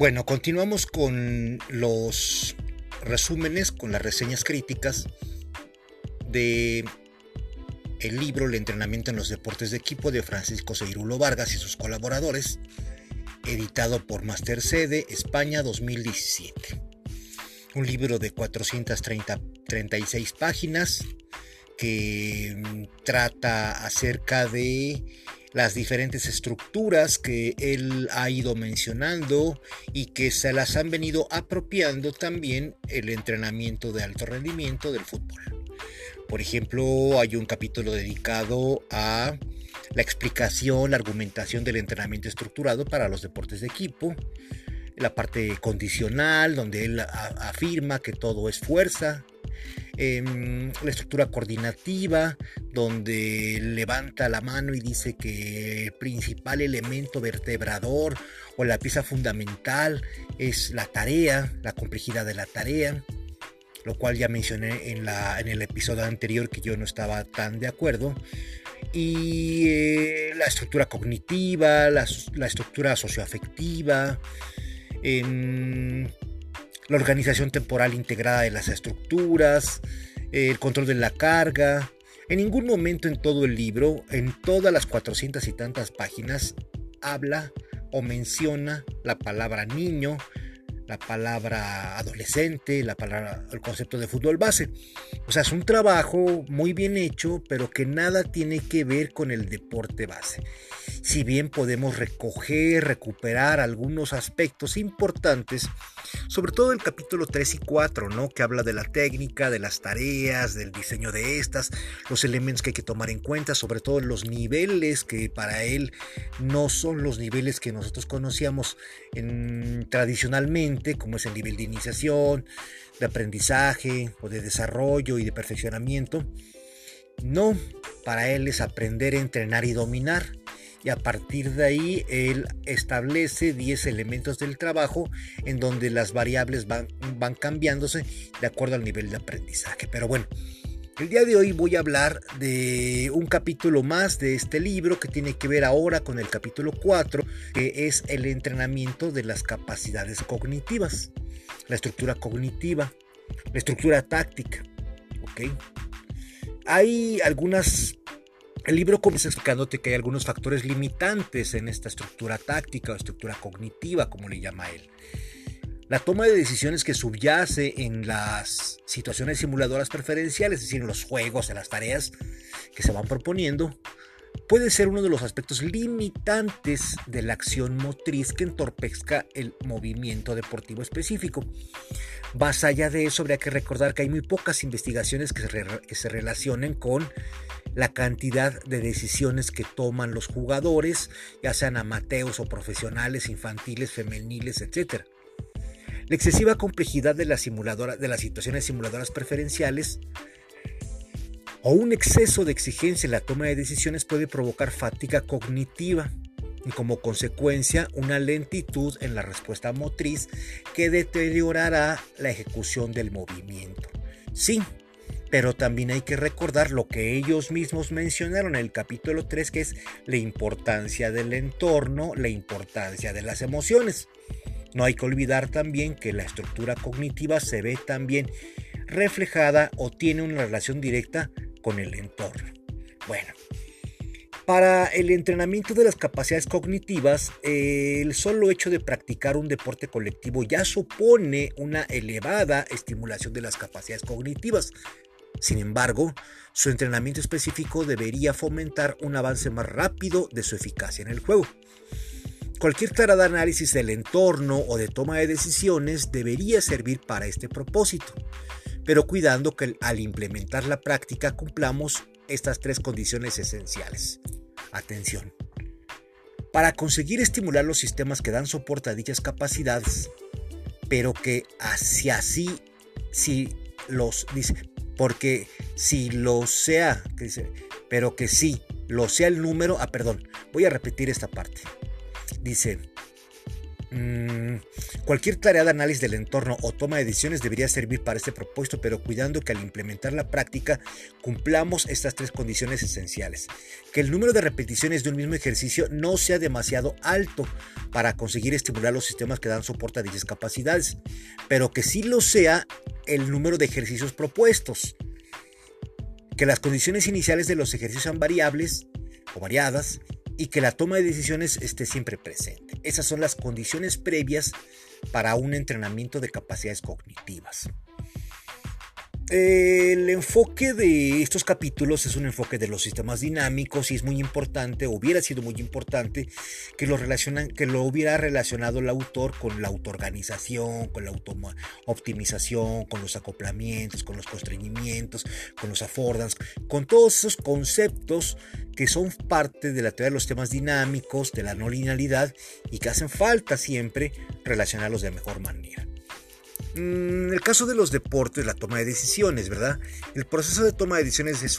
Bueno, continuamos con los resúmenes, con las reseñas críticas de el libro El entrenamiento en los deportes de equipo de Francisco Seirulo Vargas y sus colaboradores, editado por Master Sede, España 2017. Un libro de 436 páginas que mm, trata acerca de las diferentes estructuras que él ha ido mencionando y que se las han venido apropiando también el entrenamiento de alto rendimiento del fútbol. Por ejemplo, hay un capítulo dedicado a la explicación, la argumentación del entrenamiento estructurado para los deportes de equipo, la parte condicional, donde él afirma que todo es fuerza, Em, la estructura coordinativa, donde levanta la mano y dice que el principal elemento vertebrador o la pieza fundamental es la tarea, la complejidad de la tarea, lo cual ya mencioné en, la, en el episodio anterior que yo no estaba tan de acuerdo. Y eh, la estructura cognitiva, la, estructura socioafectiva, em, la organización temporal integrada de las estructuras, el control de la carga. En ningún momento en todo el libro, en todas las cuatrocientas y tantas páginas, habla o menciona la palabra niño, la palabra adolescente, la palabra, el concepto de fútbol base. O sea, es un trabajo muy bien hecho, pero que nada tiene que ver con el deporte base. Si bien podemos recoger, recuperar algunos aspectos importantes, sobre todo el capítulo 3 y 4, ¿no? Que habla de la técnica, de las tareas, del diseño de estas, los elementos que hay que tomar en cuenta, sobre todo los niveles que para él no son los niveles que nosotros conocíamos tradicionalmente como es el nivel de iniciación, de aprendizaje o de desarrollo y de perfeccionamiento. No, para él es aprender, entrenar y dominar. Y a partir de ahí él establece 10 elementos del trabajo en donde las variables van, van cambiándose de acuerdo al nivel de aprendizaje. Pero bueno, el día de hoy voy a hablar de un capítulo más de este libro que tiene que ver ahora con el capítulo 4, que es el entrenamiento de las capacidades cognitivas, la estructura cognitiva, la estructura táctica. ¿ok? Hay algunas... El libro comienza explicándote que hay algunos factores limitantes en esta estructura táctica o estructura cognitiva, como le llama él. La toma de decisiones que subyace en las situaciones simuladoras preferenciales, es decir, en los juegos, en las tareas que se van proponiendo, puede ser uno de los aspectos limitantes de la acción motriz que entorpezca el movimiento deportivo específico. Más allá de eso, habría que recordar que hay muy pocas investigaciones que se, relacionen con la cantidad de decisiones que toman los jugadores, ya sean amateos o profesionales, infantiles, femeniles, etc. La excesiva complejidad de, la simuladora, de las situaciones simuladoras preferenciales o un exceso de exigencia en la toma de decisiones puede provocar fatiga cognitiva y como consecuencia una lentitud en la respuesta motriz que deteriorará la ejecución del movimiento. Sí, pero también hay que recordar lo que ellos mismos mencionaron en el capítulo 3, que es la importancia del entorno, la importancia de las emociones. No hay que olvidar también que la estructura cognitiva se ve también reflejada o tiene una relación directa con el entorno. Bueno, para el entrenamiento de las capacidades cognitivas, el solo hecho de practicar un deporte colectivo ya supone una elevada estimulación de las capacidades cognitivas. Sin embargo, su entrenamiento específico debería fomentar un avance más rápido de su eficacia en el juego. Cualquier tarea de análisis del entorno o de toma de decisiones debería servir para este propósito, pero cuidando que al implementar la práctica cumplamos estas tres condiciones esenciales. Atención. Para conseguir estimular los sistemas que dan soporte a dichas capacidades, pero que hacia así, si los dice, porque si lo sea, dice, pero que sí, lo sea el número, ah, perdón, voy a repetir esta parte Dice, Mm, cualquier tarea de análisis del entorno o toma de decisiones debería servir para este propósito, pero cuidando que al implementar la práctica cumplamos estas tres condiciones esenciales. Que el número de repeticiones de un mismo ejercicio no sea demasiado alto para conseguir estimular los sistemas que dan soporte a dichas capacidades, pero que sí lo sea el número de ejercicios propuestos. Que las condiciones iniciales de los ejercicios sean variables o variadas y que la toma de decisiones esté siempre presente. Esas son las condiciones previas para un entrenamiento de capacidades cognitivas. El enfoque de estos capítulos es un enfoque de los sistemas dinámicos y es muy importante, hubiera sido muy importante que lo, relacionan, que lo hubiera relacionado el autor con la autoorganización, con la optimización, con los acoplamientos, con los constreñimientos, con los affordance, con todos esos conceptos que son parte de la teoría de los sistemas dinámicos, de la no linealidad y que hacen falta siempre relacionarlos de mejor manera. En mm, el caso de los deportes, la toma de decisiones, ¿verdad? El proceso de toma de decisiones es,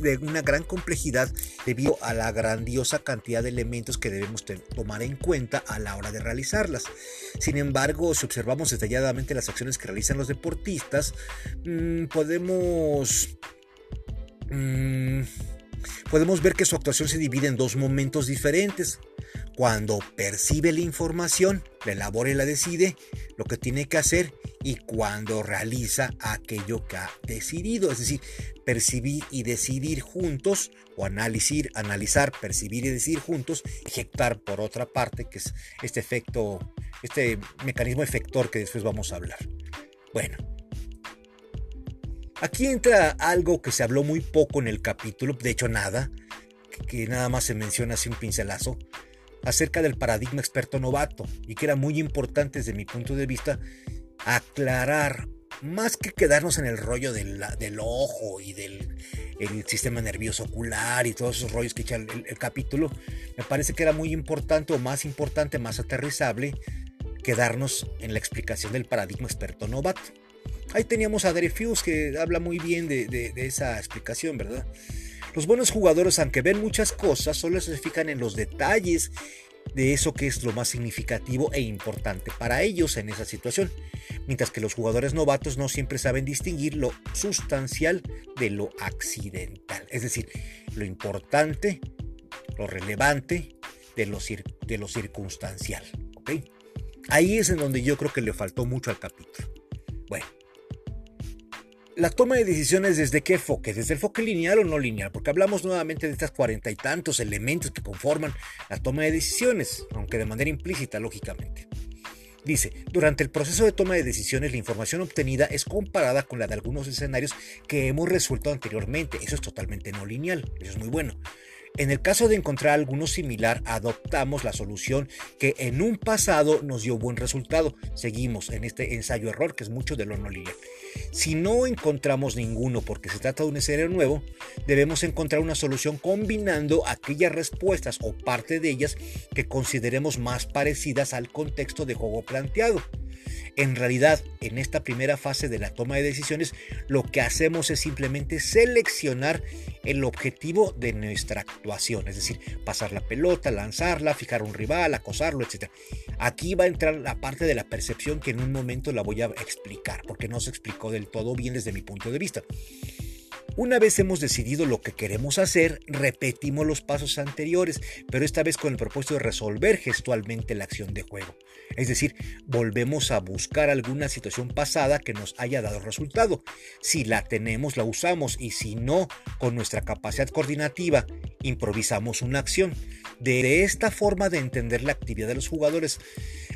de una gran complejidad debido a la grandiosa cantidad de elementos que debemos tomar en cuenta a la hora de realizarlas. Sin embargo, si observamos detalladamente las acciones que realizan los deportistas, mm, podemos... Mm, podemos ver que su actuación se divide en dos momentos diferentes cuando percibe la información, la elabora y la decide, lo que tiene que hacer y cuando realiza aquello que ha decidido, es decir, percibir y decidir juntos o análisis, analizar, percibir y decidir juntos, ejecutar por otra parte, que es este efecto, este mecanismo efector que después vamos a hablar. Bueno, aquí entra algo que se habló muy poco en el capítulo, de hecho nada, que nada más se menciona así un pincelazo, acerca del paradigma experto novato y que era muy importante desde mi punto de vista aclarar, más que quedarnos en el rollo del, ojo y del sistema nervioso ocular y todos esos rollos que echa el, capítulo, me parece que era muy importante o más importante, más aterrizable, quedarnos en la explicación del paradigma experto novato. Ahí teníamos a Dreyfus que habla muy bien de, de esa explicación, ¿verdad? Los buenos jugadores, aunque ven muchas cosas, solo se fijan en los detalles de eso que es lo más significativo e importante para ellos en esa situación, mientras que los jugadores novatos no siempre saben distinguir lo sustancial de lo accidental, es decir, lo importante, lo relevante de lo, de lo circunstancial. Ahí es en donde yo creo que le faltó mucho al capítulo. Bueno, la toma de decisiones desde qué enfoque, desde el enfoque lineal o no lineal, porque hablamos nuevamente de estas cuarenta y tantos elementos que conforman la toma de decisiones, aunque de manera implícita, lógicamente. Dice, durante el proceso de toma de decisiones la información obtenida es comparada con la de algunos escenarios que hemos resuelto anteriormente. Eso es totalmente no lineal, eso es muy bueno. En el caso de encontrar alguno similar, adoptamos la solución que en un pasado nos dio buen resultado. Seguimos en este ensayo-error que es mucho de lo no lineal. Si no encontramos ninguno porque se trata de un escenario nuevo, debemos encontrar una solución combinando aquellas respuestas o parte de ellas que consideremos más parecidas al contexto de juego planteado. En realidad, en esta primera fase de la toma de decisiones, lo que hacemos es simplemente seleccionar el objetivo de nuestra actuación, es decir, pasar la pelota, lanzarla, fijar un rival, acosarlo, etc. Aquí va a entrar la parte de la percepción que en un momento la voy a explicar, porque no se explicó del todo bien desde mi punto de vista. Una vez hemos decidido lo que queremos hacer, repetimos los pasos anteriores, pero esta vez con el propósito de resolver gestualmente la acción de juego. Es decir, volvemos a buscar alguna situación pasada que nos haya dado resultado. Si la tenemos, la usamos y si no, con nuestra capacidad coordinativa, improvisamos una acción. De esta forma de entender la actividad de los jugadores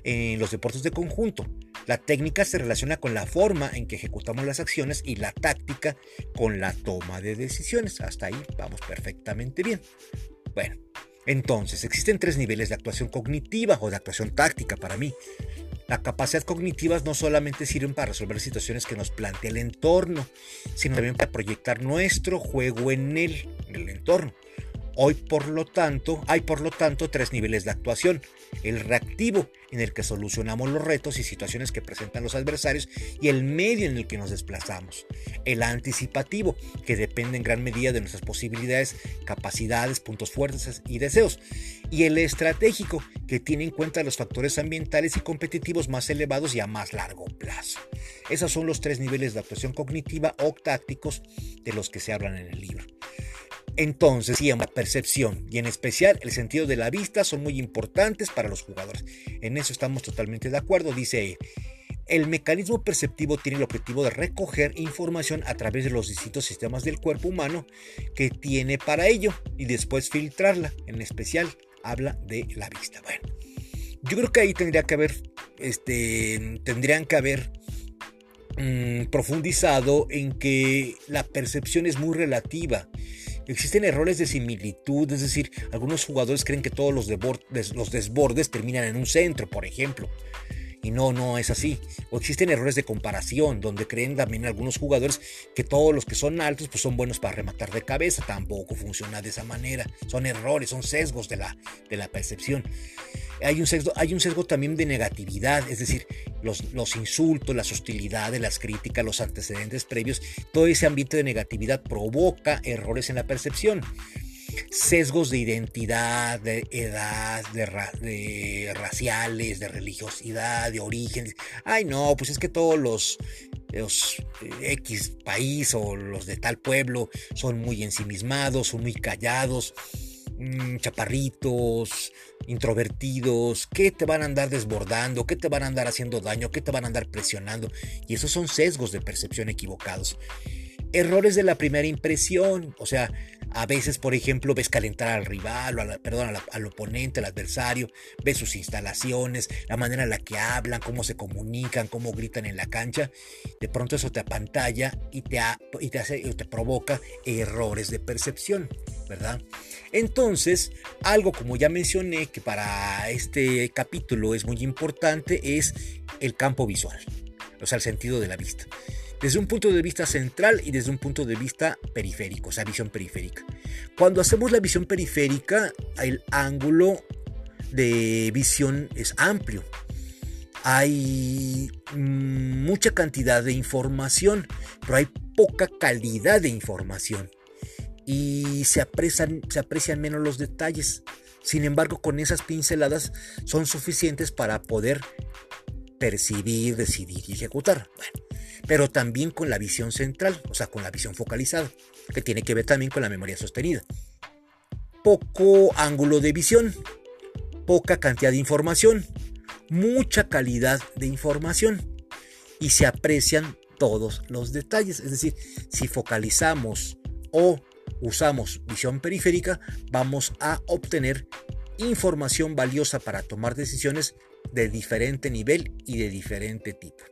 en los deportes de conjunto. La técnica se relaciona con la forma en que ejecutamos las acciones y la táctica con la toma de decisiones. Hasta ahí vamos perfectamente bien. Bueno, entonces existen tres niveles de actuación cognitiva o de actuación táctica para mí. La capacidad cognitiva no solamente sirven para resolver situaciones que nos plantea el entorno, sino también para proyectar nuestro juego en él, en el entorno. Hoy, por lo tanto, hay por lo tanto tres niveles de actuación. El reactivo, en el que solucionamos los retos y situaciones que presentan los adversarios, y el medio en el que nos desplazamos. El anticipativo, que depende en gran medida de nuestras posibilidades, capacidades, puntos fuertes y deseos. Y el estratégico, que tiene en cuenta los factores ambientales y competitivos más elevados y a más largo plazo. Esos son los tres niveles de actuación cognitiva o tácticos de los que se hablan en el libro. Entonces, sí, la percepción y en especial el sentido de la vista son muy importantes para los jugadores. En eso estamos totalmente de acuerdo, dice el mecanismo perceptivo tiene el objetivo de recoger información a través de los distintos sistemas del cuerpo humano que tiene para ello y después filtrarla. En especial, habla de la vista. Bueno, yo creo que ahí tendría que haber, este, tendrían que haber mm, profundizado en que la percepción es muy relativa Existen errores de similitud, es decir, algunos jugadores creen que todos los, desbordes terminan en un centro, por ejemplo. Y no, no es así. O existen errores de comparación, donde creen también algunos jugadores que todos los que son altos pues son buenos para rematar de cabeza. Tampoco funciona de esa manera. Son errores, son sesgos de la, de la percepción. Hay un, sesgo, también de negatividad, es decir, los, los insultos, las hostilidades, las críticas, los antecedentes previos, todo ese ambiente de negatividad provoca errores en la percepción sesgos de identidad, de edad, de, raciales, de religiosidad, de origen. Ay, no, pues es que todos los, los eh, X país o los de tal pueblo son muy ensimismados, son muy callados, mm, chaparritos, introvertidos, que te van a andar desbordando, que te van a andar haciendo daño, que te van a andar presionando. Y esos son sesgos de percepción equivocados. Errores de la primera impresión, o sea, a veces, por ejemplo, ves calentar al rival, o perdón, al oponente, al adversario, ves sus instalaciones, la manera en la que hablan, cómo se comunican, cómo gritan en la cancha. De pronto eso te apantalla y te, y te, hace, te provoca errores de percepción, ¿verdad? Entonces, algo como ya mencioné que para este capítulo es muy importante es el campo visual, o sea, el sentido de la vista desde un punto de vista central y desde un punto de vista periférico, o sea, visión periférica. Cuando hacemos la visión periférica, el ángulo de visión es amplio. Hay mucha cantidad de información, pero hay poca calidad de información. Y se aprecian, menos los detalles. Sin embargo, con esas pinceladas son suficientes para poder percibir, decidir y ejecutar. Bueno, pero también con la visión central, o sea, con la visión focalizada, que tiene que ver también con la memoria sostenida. Poco ángulo de visión, poca cantidad de información, mucha calidad de información y se aprecian todos los detalles. Es decir, si focalizamos o usamos visión periférica, vamos a obtener información valiosa para tomar decisiones de diferente nivel y de diferente tipo.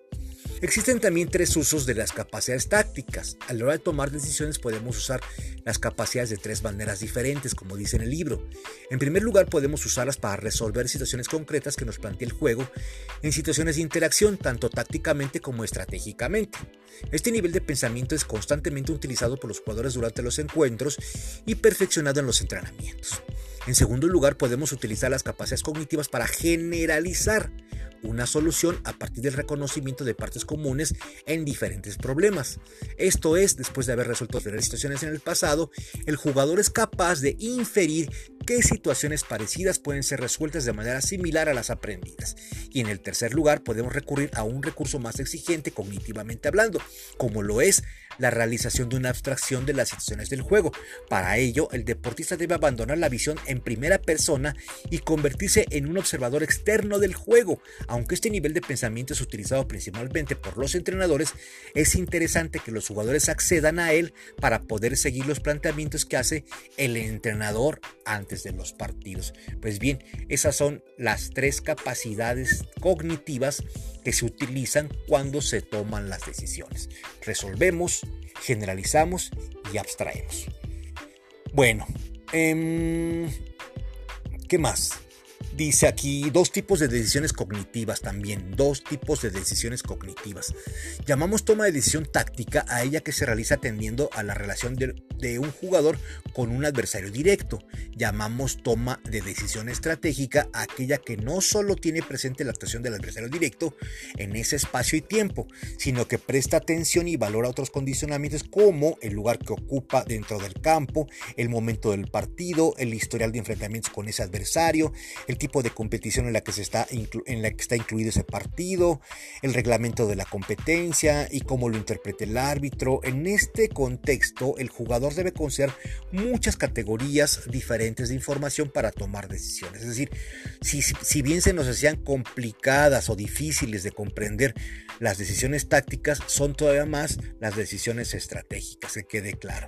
Existen también tres usos de las capacidades tácticas. A la hora de tomar decisiones podemos usar las capacidades de tres maneras diferentes, como dice en el libro. En primer lugar, podemos usarlas para resolver situaciones concretas que nos plantea el juego en situaciones de interacción, tanto tácticamente como estratégicamente. Este nivel de pensamiento es constantemente utilizado por los jugadores durante los encuentros y perfeccionado en los entrenamientos. En segundo lugar, podemos utilizar las capacidades cognitivas para generalizar una solución a partir del reconocimiento de partes comunes en diferentes problemas. Esto es, después de haber resuelto diferentes situaciones en el pasado, el jugador es capaz de inferir qué situaciones parecidas pueden ser resueltas de manera similar a las aprendidas. Y en el tercer lugar, podemos recurrir a un recurso más exigente cognitivamente hablando, como lo es la realización de una abstracción de las situaciones del juego. Para ello, el deportista debe abandonar la visión en primera persona y convertirse en un observador externo del juego. Aunque este nivel de pensamiento es utilizado principalmente por los entrenadores, es interesante que los jugadores accedan a él para poder seguir los planteamientos que hace el entrenador antes de los partidos. Pues bien, esas son las tres capacidades cognitivas que se utilizan cuando se toman las decisiones. Resolvemos, generalizamos y abstraemos. Bueno, em, ¿qué más? Dice aquí dos tipos de decisiones cognitivas también, dos tipos de decisiones cognitivas. Llamamos toma de decisión táctica a ella que se realiza atendiendo a la relación de, un jugador con un adversario directo. Llamamos toma de decisión estratégica a aquella que no solo tiene presente la actuación del adversario directo en ese espacio y tiempo, sino que presta atención y valora otros condicionamientos como el lugar que ocupa dentro del campo, el momento del partido, el historial de enfrentamientos con ese adversario, el tipo de competición en la que, se está, en la que está incluido ese partido, el reglamento de la competencia y cómo lo interprete el árbitro. En este contexto, el jugador debe conocer muchas categorías diferentes de información para tomar decisiones. Es decir, si, si bien se nos hacían complicadas o difíciles de comprender las decisiones tácticas, son todavía más las decisiones estratégicas, que quede claro.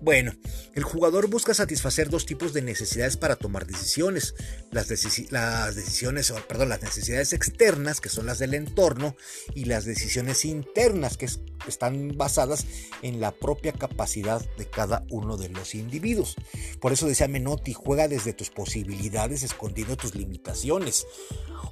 Bueno, el jugador busca satisfacer dos tipos de necesidades para tomar decisiones. Las, decisiones, perdón, las necesidades externas, que son las del entorno, y las decisiones internas, que están basadas en la propia capacidad de cada uno de los individuos. Por eso decía Menotti, juega desde tus posibilidades, escondiendo tus limitaciones.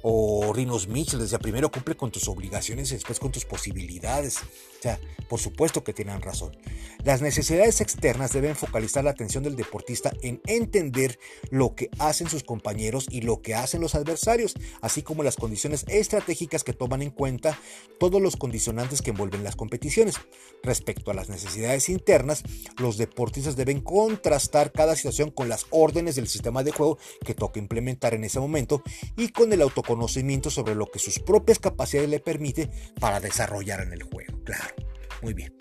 O Rinos Mitchell decía, primero cumple con tus obligaciones y después con tus posibilidades. O sea, por supuesto que tienen razón. Las necesidades externas deben focalizar la atención del deportista en entender lo que hacen sus compañeros y lo que hacen los adversarios, así como las condiciones estratégicas que toman en cuenta todos los condicionantes que envuelven las competiciones. Respecto a las necesidades internas, los deportistas deben contrastar cada situación con las órdenes del sistema de juego que toca implementar en ese momento y con el autoconocimiento sobre lo que sus propias capacidades le permiten para desarrollar en el juego. Claro, muy bien.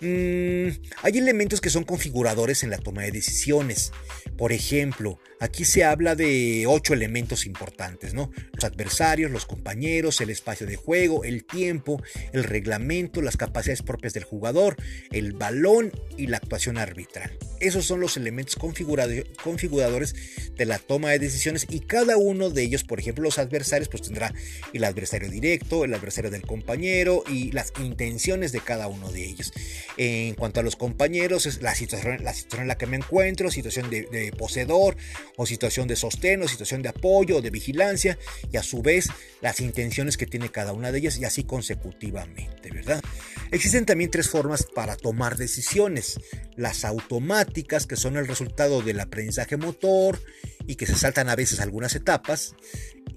Mm, hay elementos que son configuradores en la toma de decisiones. Por ejemplo, aquí se habla de ocho elementos importantes, ¿no? Los adversarios, los compañeros, el espacio de juego, el tiempo, el reglamento, las capacidades propias del jugador, el balón y la actuación arbitral. Esos son los elementos configuradores de la toma de decisiones y cada uno de ellos, por ejemplo, los adversarios, pues tendrá el adversario directo, el adversario del compañero y las intenciones de cada uno de ellos. En cuanto a los compañeros, es la situación, la situación en la que me encuentro, situación de, poseedor o situación de sostén o situación de apoyo o de vigilancia y a su vez las intenciones que tiene cada una de ellas y así consecutivamente, ¿verdad? Existen también tres formas para tomar decisiones. Las automáticas, que son el resultado del aprendizaje motor y que se saltan a veces algunas etapas,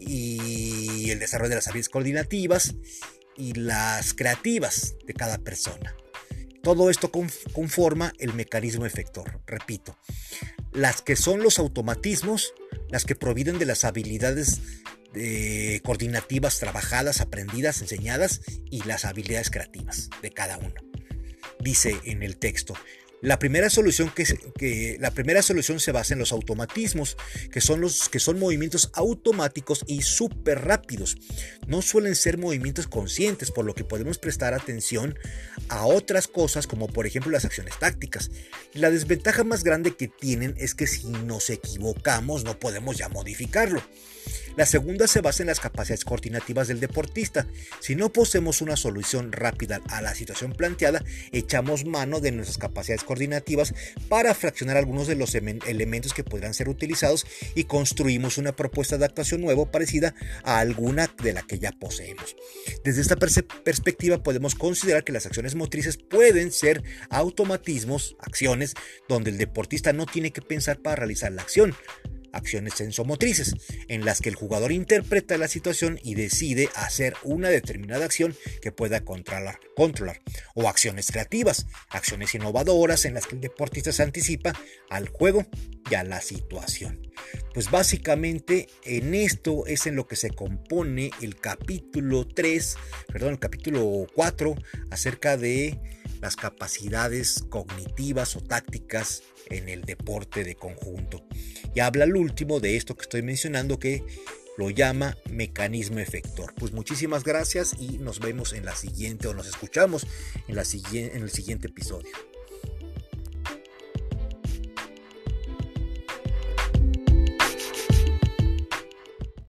y el desarrollo de las habilidades coordinativas y las creativas de cada persona. Todo esto conforma el mecanismo efector, repito. Las que son los automatismos, las que provienen de las habilidades eh, coordinativas trabajadas, aprendidas, enseñadas y las habilidades creativas de cada uno. Dice en el texto, la primera solución que, la primera solución se basa en los automatismos, que son los que son movimientos automáticos y súper rápidos. No suelen ser movimientos conscientes, por lo que podemos prestar atención a otras cosas como por ejemplo las acciones tácticas. La desventaja más grande que tienen es que si nos equivocamos no podemos ya modificarlo. La segunda se basa en las capacidades coordinativas del deportista. Si no poseemos una solución rápida a la situación planteada, echamos mano de nuestras capacidades coordinativas para fraccionar algunos de los elementos que podrán ser utilizados y construimos una propuesta de actuación nueva parecida a alguna de la que ya poseemos. Desde esta perspectiva podemos considerar que las acciones motrices pueden ser automatismos, acciones, donde el deportista no tiene que pensar para realizar la acción acciones sensomotrices, en las que el jugador interpreta la situación y decide hacer una determinada acción que pueda controlar, controlar, o acciones creativas, acciones innovadoras en las que el deportista se anticipa al juego y a la situación. Pues básicamente en esto es en lo que se compone el capítulo 3, perdón, el capítulo 4 acerca de las capacidades cognitivas o tácticas en el deporte de conjunto. Y habla el último de esto que estoy mencionando que lo llama mecanismo efector. Pues muchísimas gracias y nos vemos en la siguiente o nos escuchamos en, la, en el siguiente episodio.